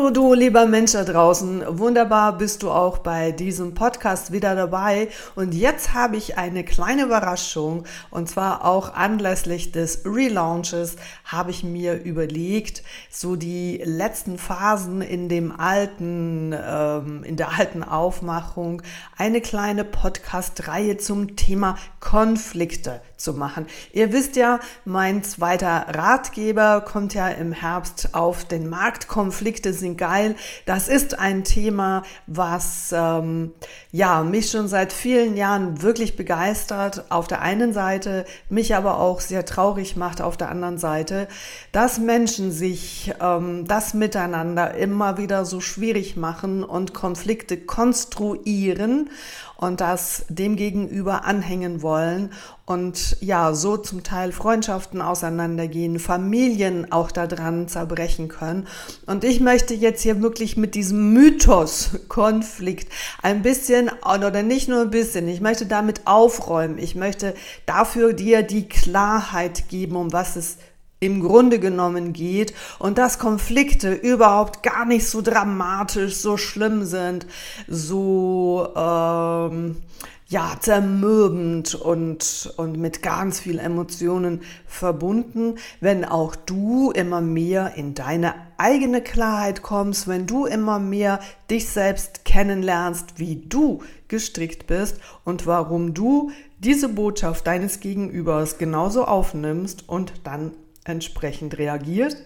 Hallo du lieber Mensch da draußen, wunderbar bist du auch bei diesem Podcast wieder dabei und jetzt habe ich eine kleine Überraschung und zwar auch anlässlich des Relaunches habe ich mir überlegt, so die letzten Phasen in dem alten, ähm, in der alten Aufmachung eine kleine Podcast-Reihe zum Thema Konflikte zu machen. Ihr wisst ja, mein zweiter Ratgeber kommt ja im Herbst auf den Markt. Konflikte sind geil. Das ist ein Thema, was ähm, ja mich schon seit vielen Jahren wirklich begeistert. Auf der einen Seite, mich aber auch sehr traurig macht auf der anderen Seite, dass Menschen sich ähm, das Miteinander immer wieder so schwierig machen und Konflikte konstruieren und das dem gegenüber anhängen wollen und ja, so zum Teil Freundschaften auseinandergehen, Familien auch daran zerbrechen können. Und ich möchte jetzt hier wirklich mit diesem Mythos-Konflikt ein bisschen, oder nicht nur ein bisschen, ich möchte damit aufräumen. Ich möchte dafür dir die Klarheit geben, um was es im Grunde genommen geht und dass Konflikte überhaupt gar nicht so dramatisch, so schlimm sind, so ähm, ja zermürbend und und mit ganz viel Emotionen verbunden, wenn auch du immer mehr in deine eigene Klarheit kommst, wenn du immer mehr dich selbst kennenlernst, wie du gestrickt bist und warum du diese Botschaft deines Gegenübers genauso aufnimmst und dann entsprechend reagiert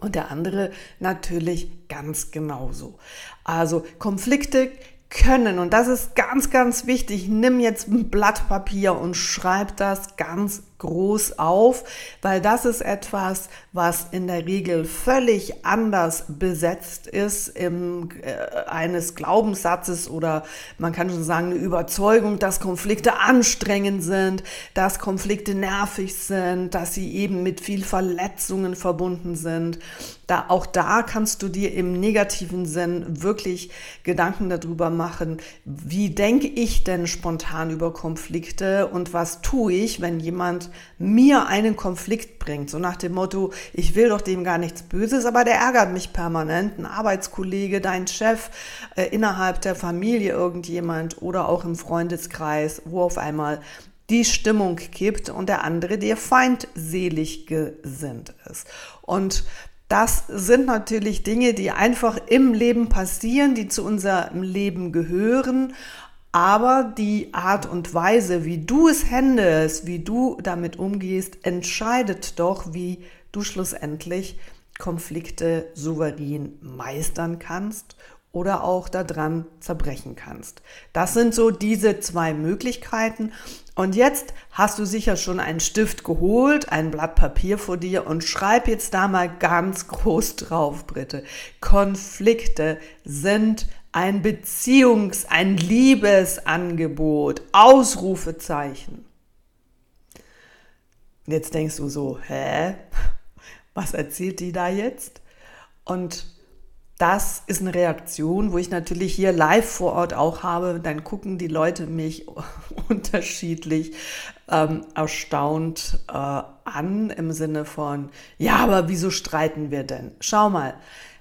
und der andere natürlich ganz genauso. Also Konflikte können, und das ist ganz, ganz wichtig, nimm jetzt ein Blatt Papier und schreib das ganz groß auf, weil das ist etwas, was in der Regel völlig anders besetzt ist im, äh, eines Glaubenssatzes oder man kann schon sagen eine Überzeugung, dass Konflikte anstrengend sind, dass Konflikte nervig sind, dass sie eben mit viel Verletzungen verbunden sind. Da, auch da kannst du dir im negativen Sinn wirklich Gedanken darüber machen, wie denke ich denn spontan über Konflikte und was tue ich, wenn jemand mir einen Konflikt bringt. So nach dem Motto, ich will doch dem gar nichts Böses, aber der ärgert mich permanent. Ein Arbeitskollege, dein Chef, äh, innerhalb der Familie irgendjemand oder auch im Freundeskreis, wo auf einmal die Stimmung kippt und der andere dir feindselig gesinnt ist. Und das sind natürlich Dinge, die einfach im Leben passieren, die zu unserem Leben gehören. Aber die Art und Weise, wie du es handelst, wie du damit umgehst, entscheidet doch, wie du schlussendlich Konflikte souverän meistern kannst oder auch daran zerbrechen kannst. Das sind so diese zwei Möglichkeiten. Und jetzt hast du sicher schon einen Stift geholt, ein Blatt Papier vor dir und schreib jetzt da mal ganz groß drauf, Britte. Konflikte sind ein Beziehungs-, ein Liebesangebot, Ausrufezeichen. Jetzt denkst du so, hä? Was erzählt die da jetzt? Und das ist eine Reaktion, wo ich natürlich hier live vor Ort auch habe. Dann gucken die Leute mich unterschiedlich ähm, erstaunt äh, an im Sinne von, ja, aber wieso streiten wir denn? Schau mal,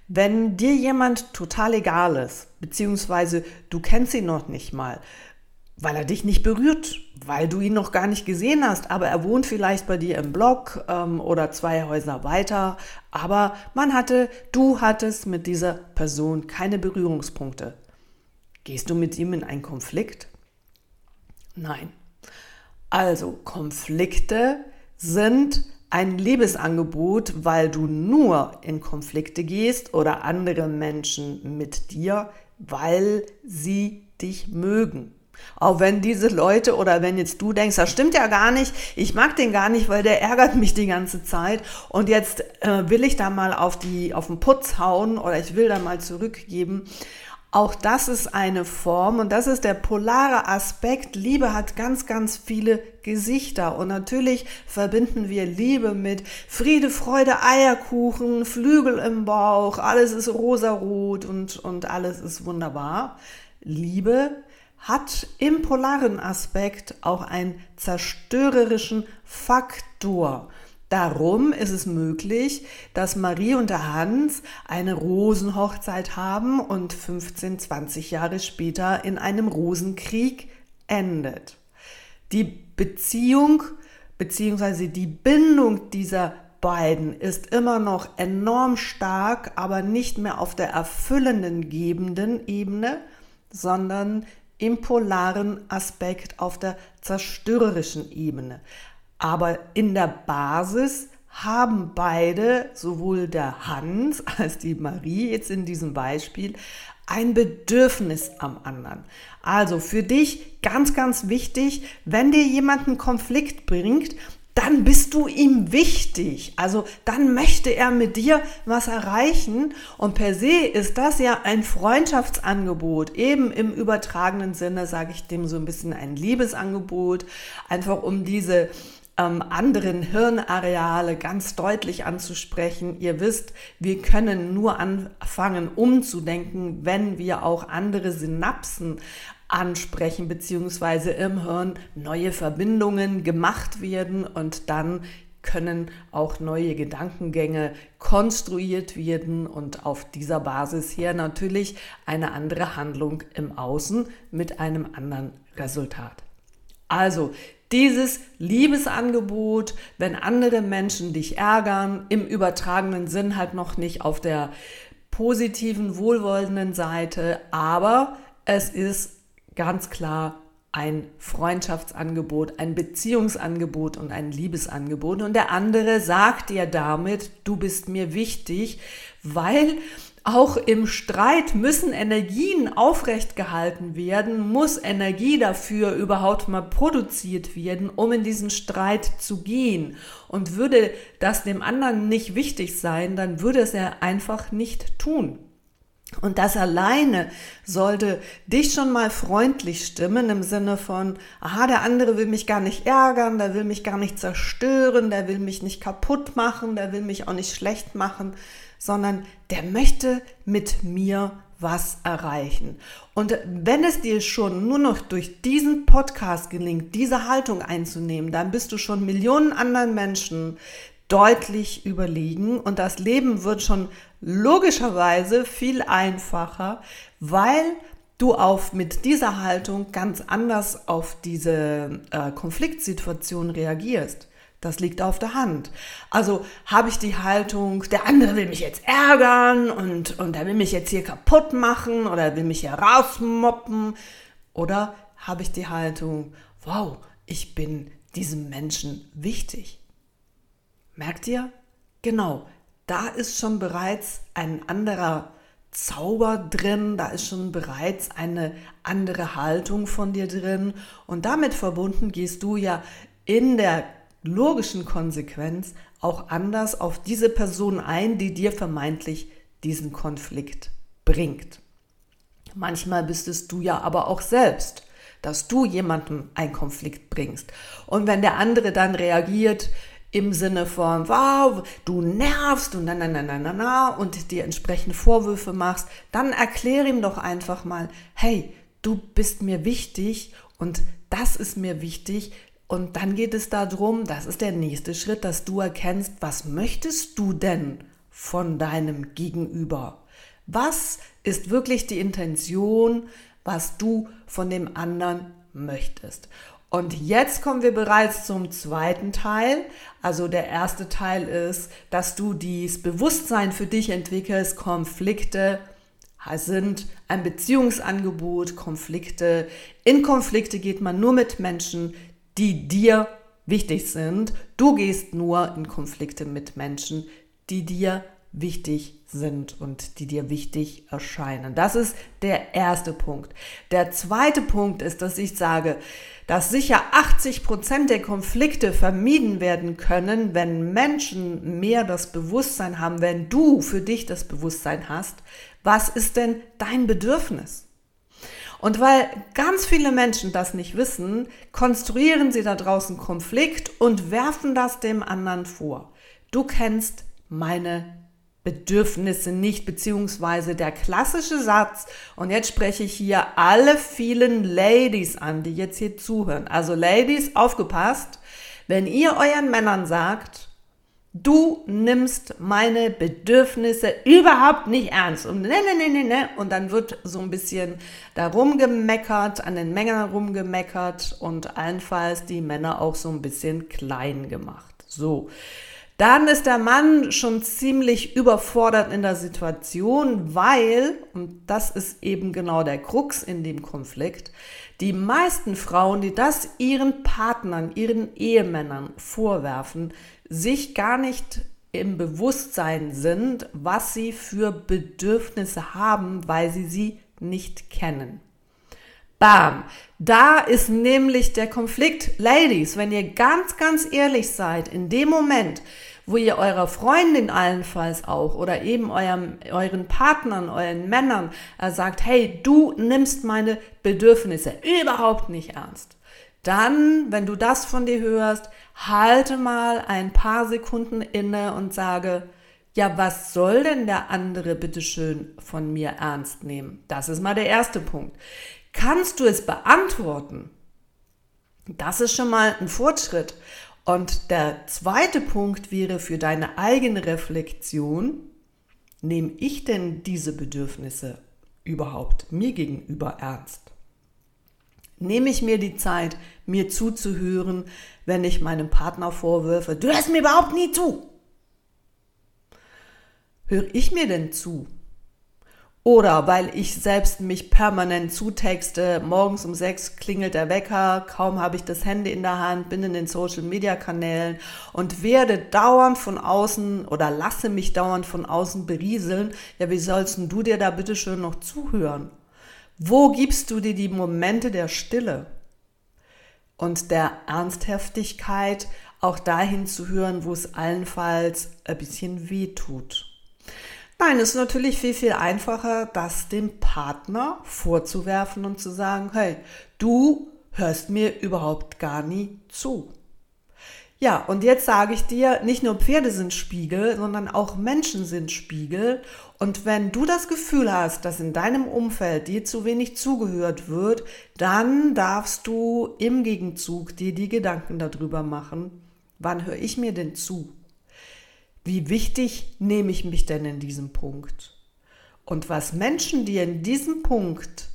wenn dir jemand total egal ist, beziehungsweise du kennst ihn noch nicht mal, weil er dich nicht berührt, weil du ihn noch gar nicht gesehen hast, aber er wohnt vielleicht bei dir im Block ähm, oder zwei Häuser weiter, aber man hatte, du hattest mit dieser Person keine Berührungspunkte. Gehst du mit ihm in einen Konflikt? Nein. Also Konflikte sind ein Liebesangebot, weil du nur in Konflikte gehst oder andere Menschen mit dir, weil sie dich mögen. Auch wenn diese Leute oder wenn jetzt du denkst, das stimmt ja gar nicht, ich mag den gar nicht, weil der ärgert mich die ganze Zeit und jetzt äh, will ich da mal auf, die, auf den Putz hauen oder ich will da mal zurückgeben. Auch das ist eine Form und das ist der polare Aspekt. Liebe hat ganz, ganz viele Gesichter und natürlich verbinden wir Liebe mit Friede, Freude, Eierkuchen, Flügel im Bauch, alles ist rosarot und, und alles ist wunderbar. Liebe hat im polaren Aspekt auch einen zerstörerischen Faktor. Darum ist es möglich, dass Marie und der Hans eine Rosenhochzeit haben und 15, 20 Jahre später in einem Rosenkrieg endet. Die Beziehung bzw. die Bindung dieser beiden ist immer noch enorm stark, aber nicht mehr auf der erfüllenden, gebenden Ebene, sondern im polaren Aspekt auf der zerstörerischen Ebene. Aber in der Basis haben beide, sowohl der Hans als die Marie jetzt in diesem Beispiel, ein Bedürfnis am anderen. Also für dich ganz, ganz wichtig, wenn dir jemand einen Konflikt bringt, dann bist du ihm wichtig. Also dann möchte er mit dir was erreichen. Und per se ist das ja ein Freundschaftsangebot. Eben im übertragenen Sinne sage ich dem so ein bisschen ein Liebesangebot. Einfach um diese ähm, anderen Hirnareale ganz deutlich anzusprechen. Ihr wisst, wir können nur anfangen umzudenken, wenn wir auch andere Synapsen ansprechen, beziehungsweise im Hirn neue Verbindungen gemacht werden und dann können auch neue Gedankengänge konstruiert werden und auf dieser Basis hier natürlich eine andere Handlung im Außen mit einem anderen Resultat. Also dieses Liebesangebot, wenn andere Menschen dich ärgern, im übertragenen Sinn halt noch nicht auf der positiven, wohlwollenden Seite, aber es ist ganz klar ein Freundschaftsangebot, ein Beziehungsangebot und ein Liebesangebot. Und der andere sagt dir damit, du bist mir wichtig, weil auch im Streit müssen Energien aufrecht gehalten werden, muss Energie dafür überhaupt mal produziert werden, um in diesen Streit zu gehen. Und würde das dem anderen nicht wichtig sein, dann würde es er einfach nicht tun. Und das alleine sollte dich schon mal freundlich stimmen im Sinne von, aha, der andere will mich gar nicht ärgern, der will mich gar nicht zerstören, der will mich nicht kaputt machen, der will mich auch nicht schlecht machen, sondern der möchte mit mir was erreichen. Und wenn es dir schon nur noch durch diesen Podcast gelingt, diese Haltung einzunehmen, dann bist du schon Millionen anderen Menschen deutlich überlegen und das Leben wird schon logischerweise viel einfacher, weil du auf mit dieser Haltung ganz anders auf diese äh, Konfliktsituation reagierst. Das liegt auf der Hand. Also habe ich die Haltung, der andere will mich jetzt ärgern und, und er will mich jetzt hier kaputt machen oder will mich hier rausmoppen. Oder habe ich die Haltung, wow, ich bin diesem Menschen wichtig. Merkt ihr? Genau, da ist schon bereits ein anderer Zauber drin, da ist schon bereits eine andere Haltung von dir drin und damit verbunden gehst du ja in der logischen Konsequenz auch anders auf diese Person ein, die dir vermeintlich diesen Konflikt bringt. Manchmal bist es du ja aber auch selbst, dass du jemandem einen Konflikt bringst. Und wenn der andere dann reagiert, im Sinne von, wow, du nervst und na, na, na, na, na, na und dir entsprechend Vorwürfe machst, dann erkläre ihm doch einfach mal, hey, du bist mir wichtig und das ist mir wichtig. Und dann geht es darum, das ist der nächste Schritt, dass du erkennst, was möchtest du denn von deinem Gegenüber? Was ist wirklich die Intention, was du von dem anderen möchtest? Und jetzt kommen wir bereits zum zweiten Teil. Also der erste Teil ist, dass du dieses Bewusstsein für dich entwickelst, Konflikte sind ein Beziehungsangebot, Konflikte. In Konflikte geht man nur mit Menschen, die dir wichtig sind. Du gehst nur in Konflikte mit Menschen, die dir wichtig sind und die dir wichtig erscheinen. Das ist der erste Punkt. Der zweite Punkt ist, dass ich sage, dass sicher 80 Prozent der Konflikte vermieden werden können, wenn Menschen mehr das Bewusstsein haben, wenn du für dich das Bewusstsein hast, Was ist denn dein Bedürfnis? Und weil ganz viele Menschen das nicht wissen, konstruieren sie da draußen Konflikt und werfen das dem anderen vor. Du kennst meine Bedürfnisse nicht, beziehungsweise der klassische Satz, und jetzt spreche ich hier alle vielen Ladies an, die jetzt hier zuhören. Also Ladies, aufgepasst, wenn ihr euren Männern sagt, Du nimmst meine Bedürfnisse überhaupt nicht ernst. Und ne, ne, ne, ne, ne. Und dann wird so ein bisschen da rumgemeckert, an den Männern rumgemeckert und allenfalls die Männer auch so ein bisschen klein gemacht. So. Dann ist der Mann schon ziemlich überfordert in der Situation, weil, und das ist eben genau der Krux in dem Konflikt, die meisten Frauen, die das ihren Partnern, ihren Ehemännern vorwerfen, sich gar nicht im Bewusstsein sind, was sie für Bedürfnisse haben, weil sie sie nicht kennen. Bam! Da ist nämlich der Konflikt. Ladies, wenn ihr ganz, ganz ehrlich seid, in dem Moment, wo ihr eurer Freundin allenfalls auch oder eben eurem, euren Partnern, euren Männern äh, sagt, hey, du nimmst meine Bedürfnisse überhaupt nicht ernst. Dann, wenn du das von dir hörst, halte mal ein paar Sekunden inne und sage, ja, was soll denn der andere bitteschön von mir ernst nehmen? Das ist mal der erste Punkt. Kannst du es beantworten? Das ist schon mal ein Fortschritt. Und der zweite Punkt wäre für deine eigene Reflexion, nehme ich denn diese Bedürfnisse überhaupt mir gegenüber ernst? Nehme ich mir die Zeit, mir zuzuhören, wenn ich meinem Partner vorwürfe, du hörst mir überhaupt nie zu? Höre ich mir denn zu? Oder weil ich selbst mich permanent zutexte, morgens um sechs klingelt der Wecker, kaum habe ich das Handy in der Hand, bin in den Social Media Kanälen und werde dauernd von außen oder lasse mich dauernd von außen berieseln. Ja, wie sollst du dir da bitte schön noch zuhören? Wo gibst du dir die Momente der Stille und der Ernsthaftigkeit, auch dahin zu hören, wo es allenfalls ein bisschen weh tut? Nein, es ist natürlich viel, viel einfacher, das dem Partner vorzuwerfen und zu sagen, hey, du hörst mir überhaupt gar nie zu. Ja, und jetzt sage ich dir, nicht nur Pferde sind Spiegel, sondern auch Menschen sind Spiegel. Und wenn du das Gefühl hast, dass in deinem Umfeld dir zu wenig zugehört wird, dann darfst du im Gegenzug dir die Gedanken darüber machen, wann höre ich mir denn zu? Wie wichtig nehme ich mich denn in diesem Punkt? Und was Menschen dir in diesem Punkt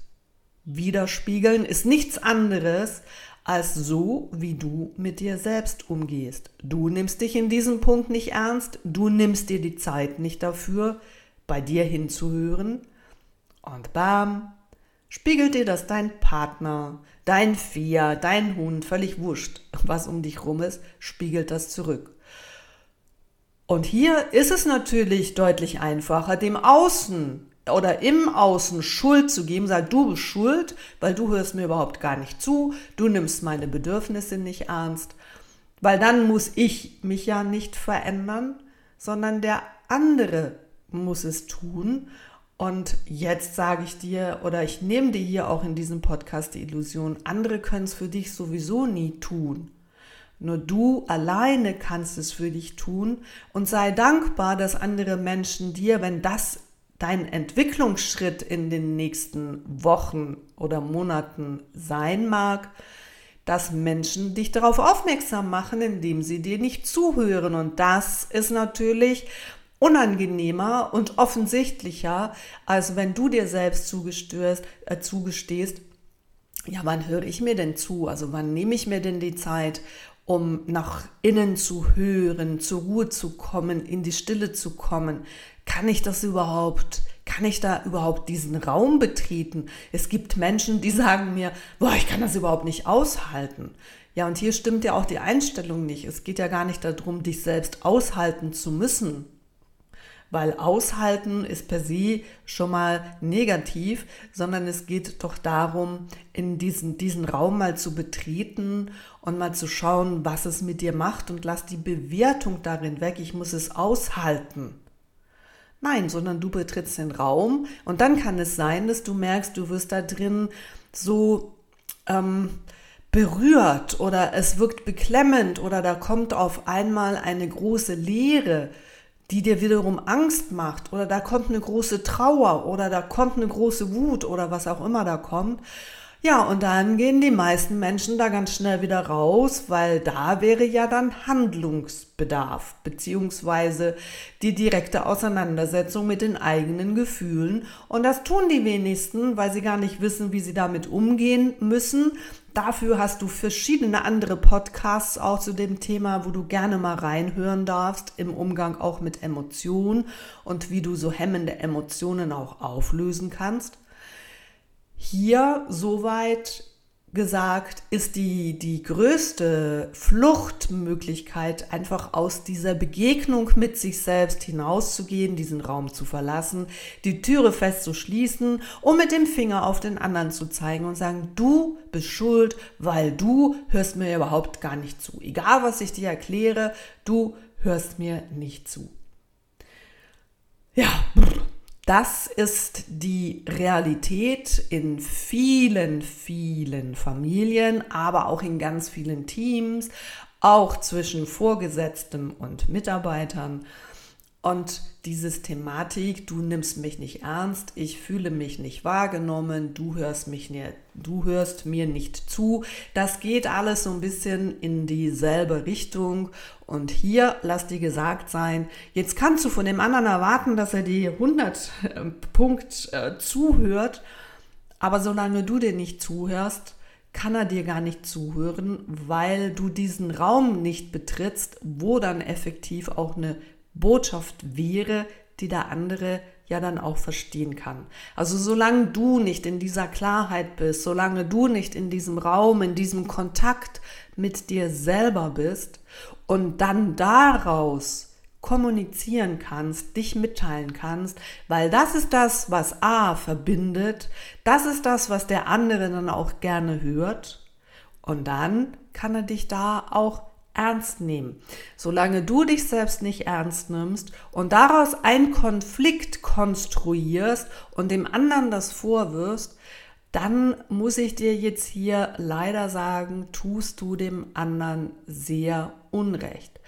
widerspiegeln, ist nichts anderes als so, wie du mit dir selbst umgehst. Du nimmst dich in diesem Punkt nicht ernst, du nimmst dir die Zeit nicht dafür, bei dir hinzuhören. Und bam, spiegelt dir das dein Partner, dein Vieh, dein Hund, völlig wurscht, was um dich rum ist, spiegelt das zurück. Und hier ist es natürlich deutlich einfacher, dem Außen oder im Außen Schuld zu geben, sag du bist schuld, weil du hörst mir überhaupt gar nicht zu, du nimmst meine Bedürfnisse nicht ernst, weil dann muss ich mich ja nicht verändern, sondern der andere muss es tun. Und jetzt sage ich dir oder ich nehme dir hier auch in diesem Podcast die Illusion, andere können es für dich sowieso nie tun. Nur du alleine kannst es für dich tun und sei dankbar, dass andere Menschen dir, wenn das dein Entwicklungsschritt in den nächsten Wochen oder Monaten sein mag, dass Menschen dich darauf aufmerksam machen, indem sie dir nicht zuhören. Und das ist natürlich unangenehmer und offensichtlicher, als wenn du dir selbst zugestehst, äh, zugestehst ja, wann höre ich mir denn zu? Also wann nehme ich mir denn die Zeit, um nach innen zu hören, zur Ruhe zu kommen, in die Stille zu kommen. Kann ich das überhaupt? Kann ich da überhaupt diesen Raum betreten? Es gibt Menschen, die sagen mir, boah, ich kann das überhaupt nicht aushalten. Ja, und hier stimmt ja auch die Einstellung nicht. Es geht ja gar nicht darum, dich selbst aushalten zu müssen, weil aushalten ist per se schon mal negativ, sondern es geht doch darum, in diesen, diesen Raum mal zu betreten und mal zu schauen, was es mit dir macht und lass die Bewertung darin weg. Ich muss es aushalten. Nein, sondern du betrittst den Raum und dann kann es sein, dass du merkst, du wirst da drin so ähm, berührt oder es wirkt beklemmend oder da kommt auf einmal eine große Leere, die dir wiederum Angst macht oder da kommt eine große Trauer oder da kommt eine große Wut oder was auch immer da kommt. Ja, und dann gehen die meisten Menschen da ganz schnell wieder raus, weil da wäre ja dann Handlungsbedarf, beziehungsweise die direkte Auseinandersetzung mit den eigenen Gefühlen. Und das tun die wenigsten, weil sie gar nicht wissen, wie sie damit umgehen müssen. Dafür hast du verschiedene andere Podcasts auch zu dem Thema, wo du gerne mal reinhören darfst, im Umgang auch mit Emotionen und wie du so hemmende Emotionen auch auflösen kannst. Hier soweit gesagt ist die, die größte Fluchtmöglichkeit, einfach aus dieser Begegnung mit sich selbst hinauszugehen, diesen Raum zu verlassen, die Türe fest zu schließen und mit dem Finger auf den anderen zu zeigen und sagen, du bist schuld, weil du hörst mir überhaupt gar nicht zu. Egal was ich dir erkläre, du hörst mir nicht zu. Ja, das ist die Realität in vielen, vielen Familien, aber auch in ganz vielen Teams, auch zwischen Vorgesetzten und Mitarbeitern. Und dieses Thematik, du nimmst mich nicht ernst, ich fühle mich nicht wahrgenommen, du hörst mich nicht, du hörst mir nicht zu, das geht alles so ein bisschen in dieselbe Richtung. Und hier lass dir gesagt sein, jetzt kannst du von dem anderen erwarten, dass er die 100 äh, Punkt äh, zuhört, aber solange du dir nicht zuhörst, kann er dir gar nicht zuhören, weil du diesen Raum nicht betrittst, wo dann effektiv auch eine Botschaft wäre, die der andere ja dann auch verstehen kann. Also solange du nicht in dieser Klarheit bist, solange du nicht in diesem Raum, in diesem Kontakt mit dir selber bist und dann daraus kommunizieren kannst, dich mitteilen kannst, weil das ist das, was A verbindet, das ist das, was der andere dann auch gerne hört und dann kann er dich da auch ernst nehmen. Solange du dich selbst nicht ernst nimmst und daraus einen Konflikt konstruierst und dem anderen das vorwirfst, dann muss ich dir jetzt hier leider sagen, tust du dem anderen sehr unrecht.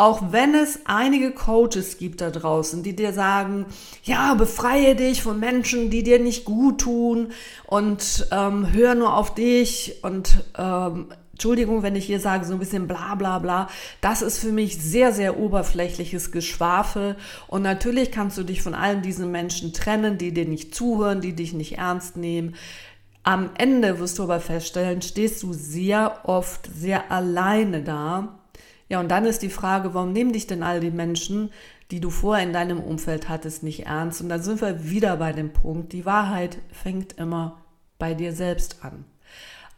Auch wenn es einige Coaches gibt da draußen, die dir sagen, ja, befreie dich von Menschen, die dir nicht gut tun und ähm, hör nur auf dich und ähm, Entschuldigung, wenn ich hier sage, so ein bisschen bla bla bla, das ist für mich sehr, sehr oberflächliches Geschwafel. Und natürlich kannst du dich von allen diesen Menschen trennen, die dir nicht zuhören, die dich nicht ernst nehmen. Am Ende wirst du aber feststellen, stehst du sehr oft sehr alleine da. Ja, und dann ist die Frage, warum nehmen dich denn all die Menschen, die du vorher in deinem Umfeld hattest, nicht ernst? Und da sind wir wieder bei dem Punkt, die Wahrheit fängt immer bei dir selbst an.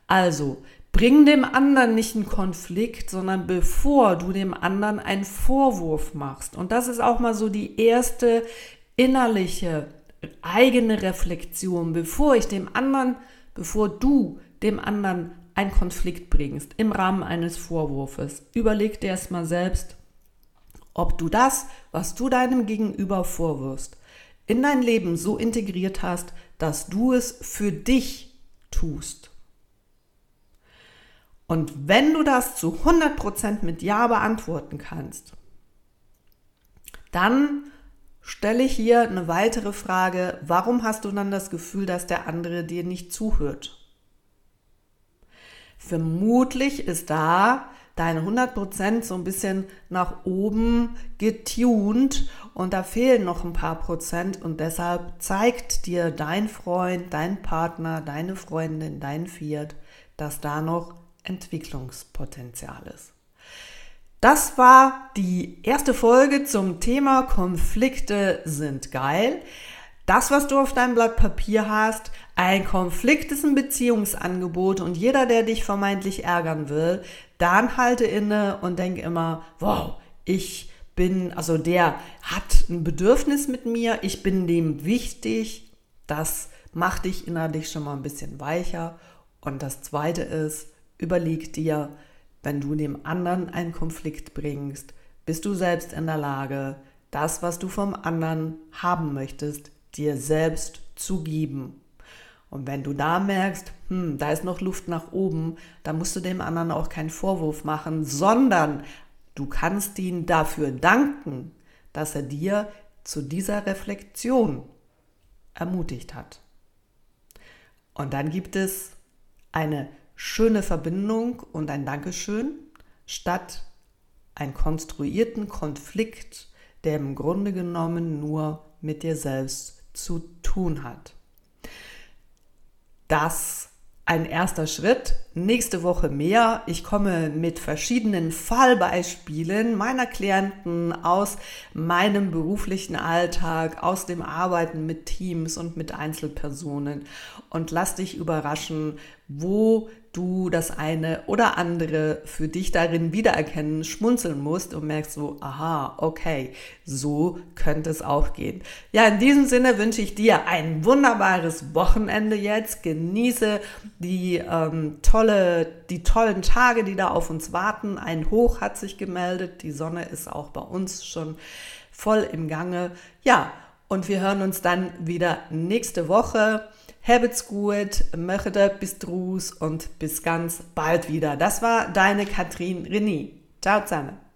Also, Bring dem anderen nicht einen Konflikt, sondern bevor du dem anderen einen Vorwurf machst. Und das ist auch mal so die erste innerliche eigene Reflexion, bevor ich dem anderen, bevor du dem anderen einen Konflikt bringst im Rahmen eines Vorwurfes. Überleg dir erstmal selbst, ob du das, was du deinem Gegenüber vorwirfst, in dein Leben so integriert hast, dass du es für dich tust. Und wenn du das zu 100% mit Ja beantworten kannst, dann stelle ich hier eine weitere Frage, warum hast du dann das Gefühl, dass der andere dir nicht zuhört? Vermutlich ist da deine 100% so ein bisschen nach oben getuned und da fehlen noch ein paar Prozent und deshalb zeigt dir dein Freund, dein Partner, deine Freundin, dein Viert, dass da noch Entwicklungspotenzial ist. Das war die erste Folge zum Thema Konflikte sind geil. Das, was du auf deinem Blatt Papier hast, ein Konflikt ist ein Beziehungsangebot und jeder, der dich vermeintlich ärgern will, dann halte inne und denk immer, wow, ich bin, also der hat ein Bedürfnis mit mir, ich bin dem wichtig, das macht dich innerlich schon mal ein bisschen weicher. Und das zweite ist, Überleg dir, wenn du dem anderen einen Konflikt bringst, bist du selbst in der Lage, das, was du vom anderen haben möchtest, dir selbst zu geben. Und wenn du da merkst, hm, da ist noch Luft nach oben, dann musst du dem anderen auch keinen Vorwurf machen, sondern du kannst ihn dafür danken, dass er dir zu dieser Reflexion ermutigt hat. Und dann gibt es eine schöne Verbindung und ein Dankeschön statt einen konstruierten Konflikt, der im Grunde genommen nur mit dir selbst zu tun hat. Das ein erster Schritt. Nächste Woche mehr. Ich komme mit verschiedenen Fallbeispielen meiner Klienten aus meinem beruflichen Alltag, aus dem Arbeiten mit Teams und mit Einzelpersonen und lass dich überraschen, wo du das eine oder andere für dich darin wiedererkennen, schmunzeln musst und merkst so, aha, okay, so könnte es auch gehen. Ja, in diesem Sinne wünsche ich dir ein wunderbares Wochenende jetzt. Genieße die ähm, tolle, die tollen Tage, die da auf uns warten. Ein Hoch hat sich gemeldet. Die Sonne ist auch bei uns schon voll im Gange. Ja, und wir hören uns dann wieder nächste Woche. Habt's gut, möchte bis drus und bis ganz bald wieder. Das war deine Katrin René. Ciao zusammen.